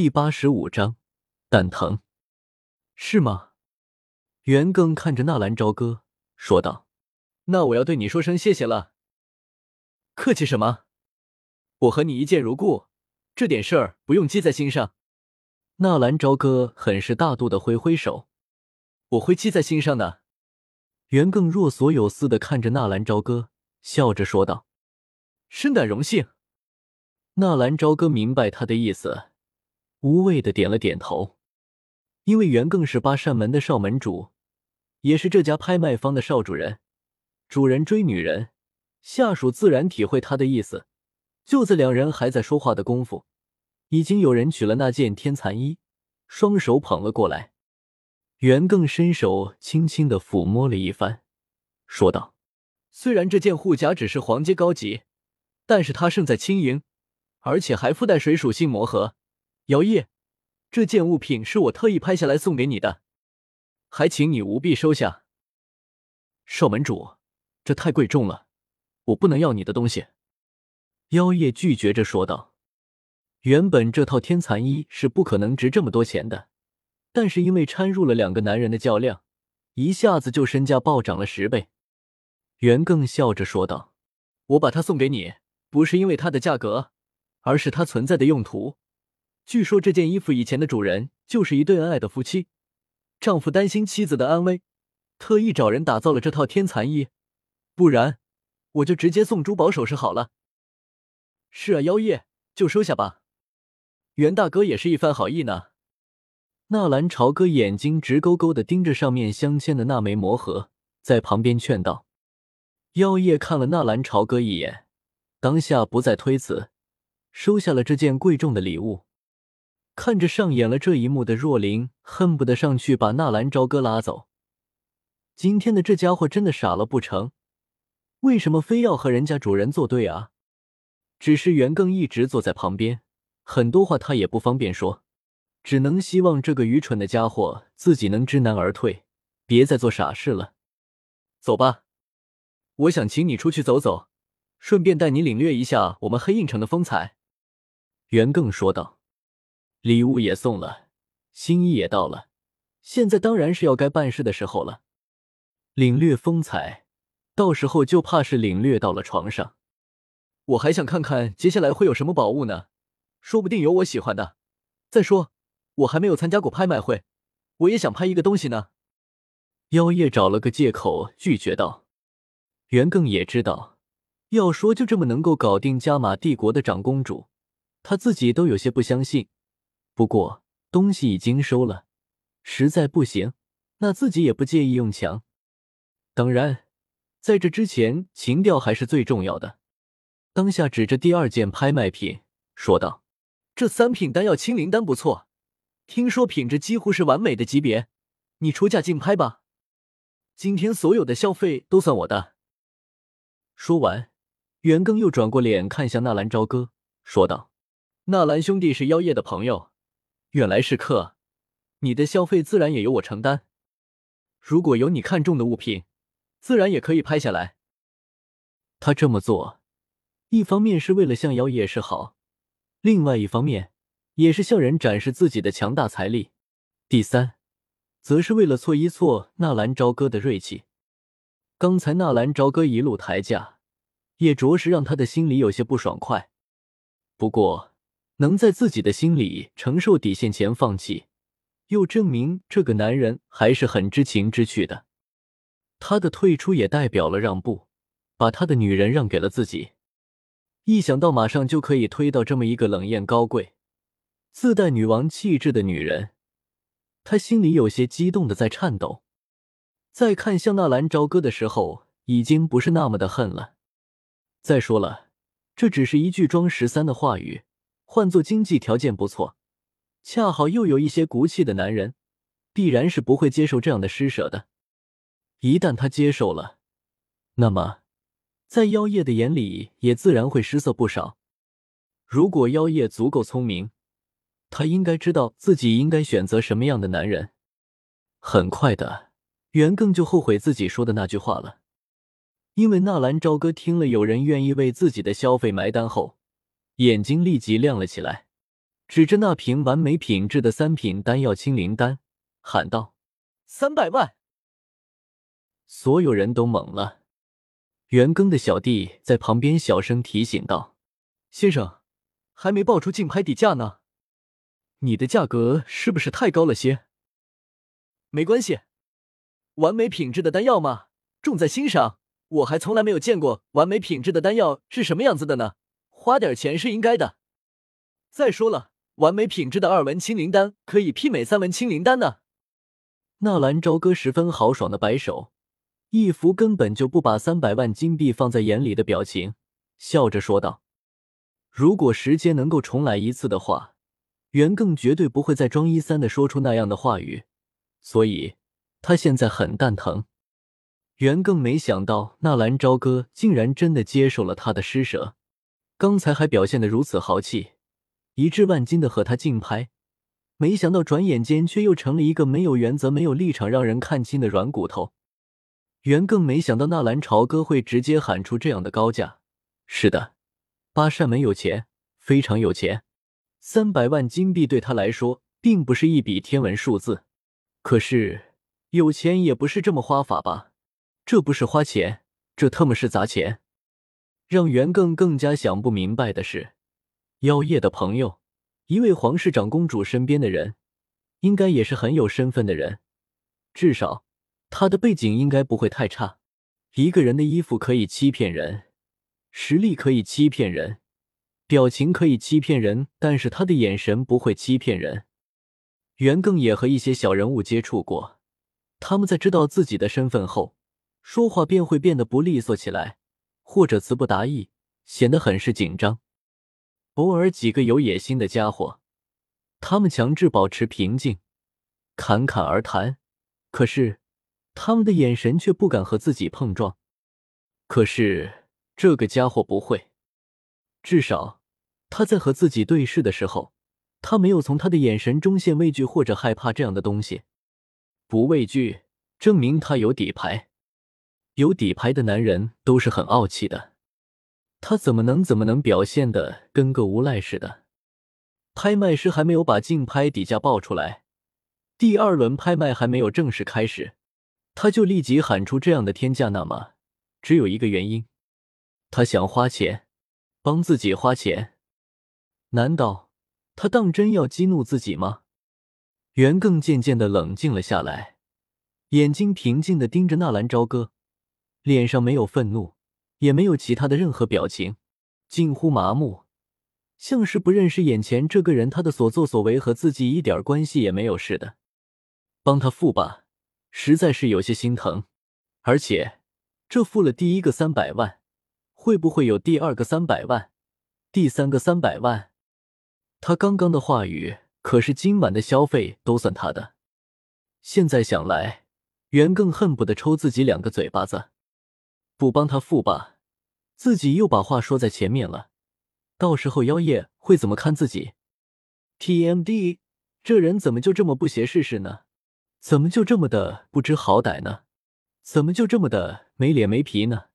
第八十五章蛋疼，是吗？袁更看着纳兰朝歌说道：“那我要对你说声谢谢了。”客气什么？我和你一见如故，这点事儿不用记在心上。纳兰朝歌很是大度的挥挥手：“我会记在心上的。”袁更若所有似的看着纳兰朝歌，笑着说道：“深感荣幸。”纳兰朝歌明白他的意思。无畏的点了点头，因为袁更是八扇门的少门主，也是这家拍卖方的少主人。主人追女人，下属自然体会他的意思。就在两人还在说话的功夫，已经有人取了那件天蚕衣，双手捧了过来。袁更伸手轻轻的抚摸了一番，说道：“虽然这件护甲只是黄阶高级，但是它胜在轻盈，而且还附带水属性魔盒。”姚叶，这件物品是我特意拍下来送给你的，还请你务必收下。少门主，这太贵重了，我不能要你的东西。妖夜拒绝着说道。原本这套天蚕衣是不可能值这么多钱的，但是因为掺入了两个男人的较量，一下子就身价暴涨了十倍。袁更笑着说道：“我把它送给你，不是因为它的价格，而是它存在的用途。”据说这件衣服以前的主人就是一对恩爱的夫妻，丈夫担心妻子的安危，特意找人打造了这套天蚕衣。不然，我就直接送珠宝首饰好了。是啊，妖夜就收下吧。袁大哥也是一番好意呢。纳兰朝歌眼睛直勾勾的盯着上面镶嵌的那枚魔盒，在旁边劝道。妖夜看了纳兰朝歌一眼，当下不再推辞，收下了这件贵重的礼物。看着上演了这一幕的若琳，恨不得上去把纳兰朝歌拉走。今天的这家伙真的傻了不成？为什么非要和人家主人作对啊？只是袁更一直坐在旁边，很多话他也不方便说，只能希望这个愚蠢的家伙自己能知难而退，别再做傻事了。走吧，我想请你出去走走，顺便带你领略一下我们黑印城的风采。”袁更说道。礼物也送了，心意也到了，现在当然是要该办事的时候了。领略风采，到时候就怕是领略到了床上。我还想看看接下来会有什么宝物呢，说不定有我喜欢的。再说，我还没有参加过拍卖会，我也想拍一个东西呢。妖夜找了个借口拒绝道。袁更也知道，要说就这么能够搞定加玛帝国的长公主，他自己都有些不相信。不过东西已经收了，实在不行，那自己也不介意用强。当然，在这之前，情调还是最重要的。当下指着第二件拍卖品说道：“这三品丹药青灵丹不错，听说品质几乎是完美的级别，你出价竞拍吧。今天所有的消费都算我的。”说完，袁庚又转过脸看向纳兰朝歌，说道：“纳兰兄弟是妖夜的朋友。”远来是客，你的消费自然也由我承担。如果有你看中的物品，自然也可以拍下来。他这么做，一方面是为了向妖夜示好，另外一方面也是向人展示自己的强大财力。第三，则是为了挫一挫纳兰朝歌的锐气。刚才纳兰朝歌一路抬价，也着实让他的心里有些不爽快。不过。能在自己的心里承受底线前放弃，又证明这个男人还是很知情知趣的。他的退出也代表了让步，把他的女人让给了自己。一想到马上就可以推到这么一个冷艳高贵、自带女王气质的女人，他心里有些激动的在颤抖。在看向纳兰朝歌的时候，已经不是那么的恨了。再说了，这只是一句装十三的话语。换做经济条件不错，恰好又有一些骨气的男人，必然是不会接受这样的施舍的。一旦他接受了，那么在妖夜的眼里也自然会失色不少。如果妖夜足够聪明，他应该知道自己应该选择什么样的男人。很快的，袁更就后悔自己说的那句话了，因为纳兰朝歌听了有人愿意为自己的消费埋单后。眼睛立即亮了起来，指着那瓶完美品质的三品丹药清灵丹，喊道：“三百万！”所有人都懵了。袁庚的小弟在旁边小声提醒道：“先生，还没报出竞拍底价呢，你的价格是不是太高了些？”没关系，完美品质的丹药嘛，重在欣赏。我还从来没有见过完美品质的丹药是什么样子的呢，花点钱是应该的。再说了，完美品质的二文清灵丹可以媲美三文清灵丹呢。纳兰朝歌十分豪爽的摆手，一副根本就不把三百万金币放在眼里的表情，笑着说道：“如果时间能够重来一次的话，袁更绝对不会再装一三的说出那样的话语。所以，他现在很蛋疼。”袁更没想到纳兰朝歌竟然真的接受了他的施舍，刚才还表现的如此豪气，一掷万金的和他竞拍，没想到转眼间却又成了一个没有原则、没有立场、让人看清的软骨头。袁更没想到纳兰朝歌会直接喊出这样的高价。是的，八扇门有钱，非常有钱，三百万金币对他来说并不是一笔天文数字，可是有钱也不是这么花法吧？这不是花钱，这特么是砸钱！让袁更更加想不明白的是，妖夜的朋友，一位皇室长公主身边的人，应该也是很有身份的人，至少他的背景应该不会太差。一个人的衣服可以欺骗人，实力可以欺骗人，表情可以欺骗人，但是他的眼神不会欺骗人。袁更也和一些小人物接触过，他们在知道自己的身份后。说话便会变得不利索起来，或者词不达意，显得很是紧张。偶尔几个有野心的家伙，他们强制保持平静，侃侃而谈。可是他们的眼神却不敢和自己碰撞。可是这个家伙不会，至少他在和自己对视的时候，他没有从他的眼神中现畏惧或者害怕这样的东西。不畏惧，证明他有底牌。有底牌的男人都是很傲气的，他怎么能怎么能表现的跟个无赖似的？拍卖师还没有把竞拍底价报出来，第二轮拍卖还没有正式开始，他就立即喊出这样的天价，那么只有一个原因，他想花钱，帮自己花钱。难道他当真要激怒自己吗？袁更渐渐的冷静了下来，眼睛平静的盯着纳兰朝歌。脸上没有愤怒，也没有其他的任何表情，近乎麻木，像是不认识眼前这个人。他的所作所为和自己一点关系也没有似的。帮他付吧，实在是有些心疼。而且，这付了第一个三百万，会不会有第二个三百万，第三个三百万？他刚刚的话语可是今晚的消费都算他的。现在想来，袁更恨不得抽自己两个嘴巴子。不帮他付吧，自己又把话说在前面了，到时候妖夜会怎么看自己？TMD，这人怎么就这么不学世事呢？怎么就这么的不知好歹呢？怎么就这么的没脸没皮呢？